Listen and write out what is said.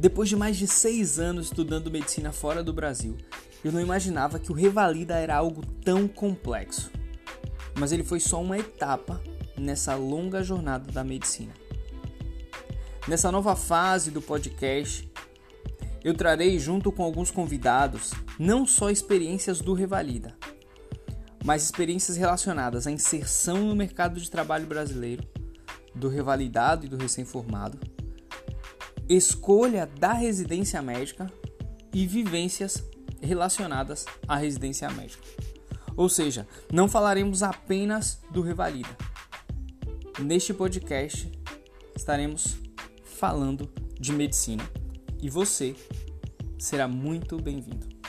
Depois de mais de seis anos estudando medicina fora do Brasil, eu não imaginava que o Revalida era algo tão complexo. Mas ele foi só uma etapa nessa longa jornada da medicina. Nessa nova fase do podcast, eu trarei junto com alguns convidados não só experiências do Revalida, mas experiências relacionadas à inserção no mercado de trabalho brasileiro, do revalidado e do recém-formado, escolha da residência médica e vivências relacionadas à residência médica. Ou seja, não falaremos apenas do Revalida. Neste podcast estaremos falando de medicina e você será muito bem-vindo.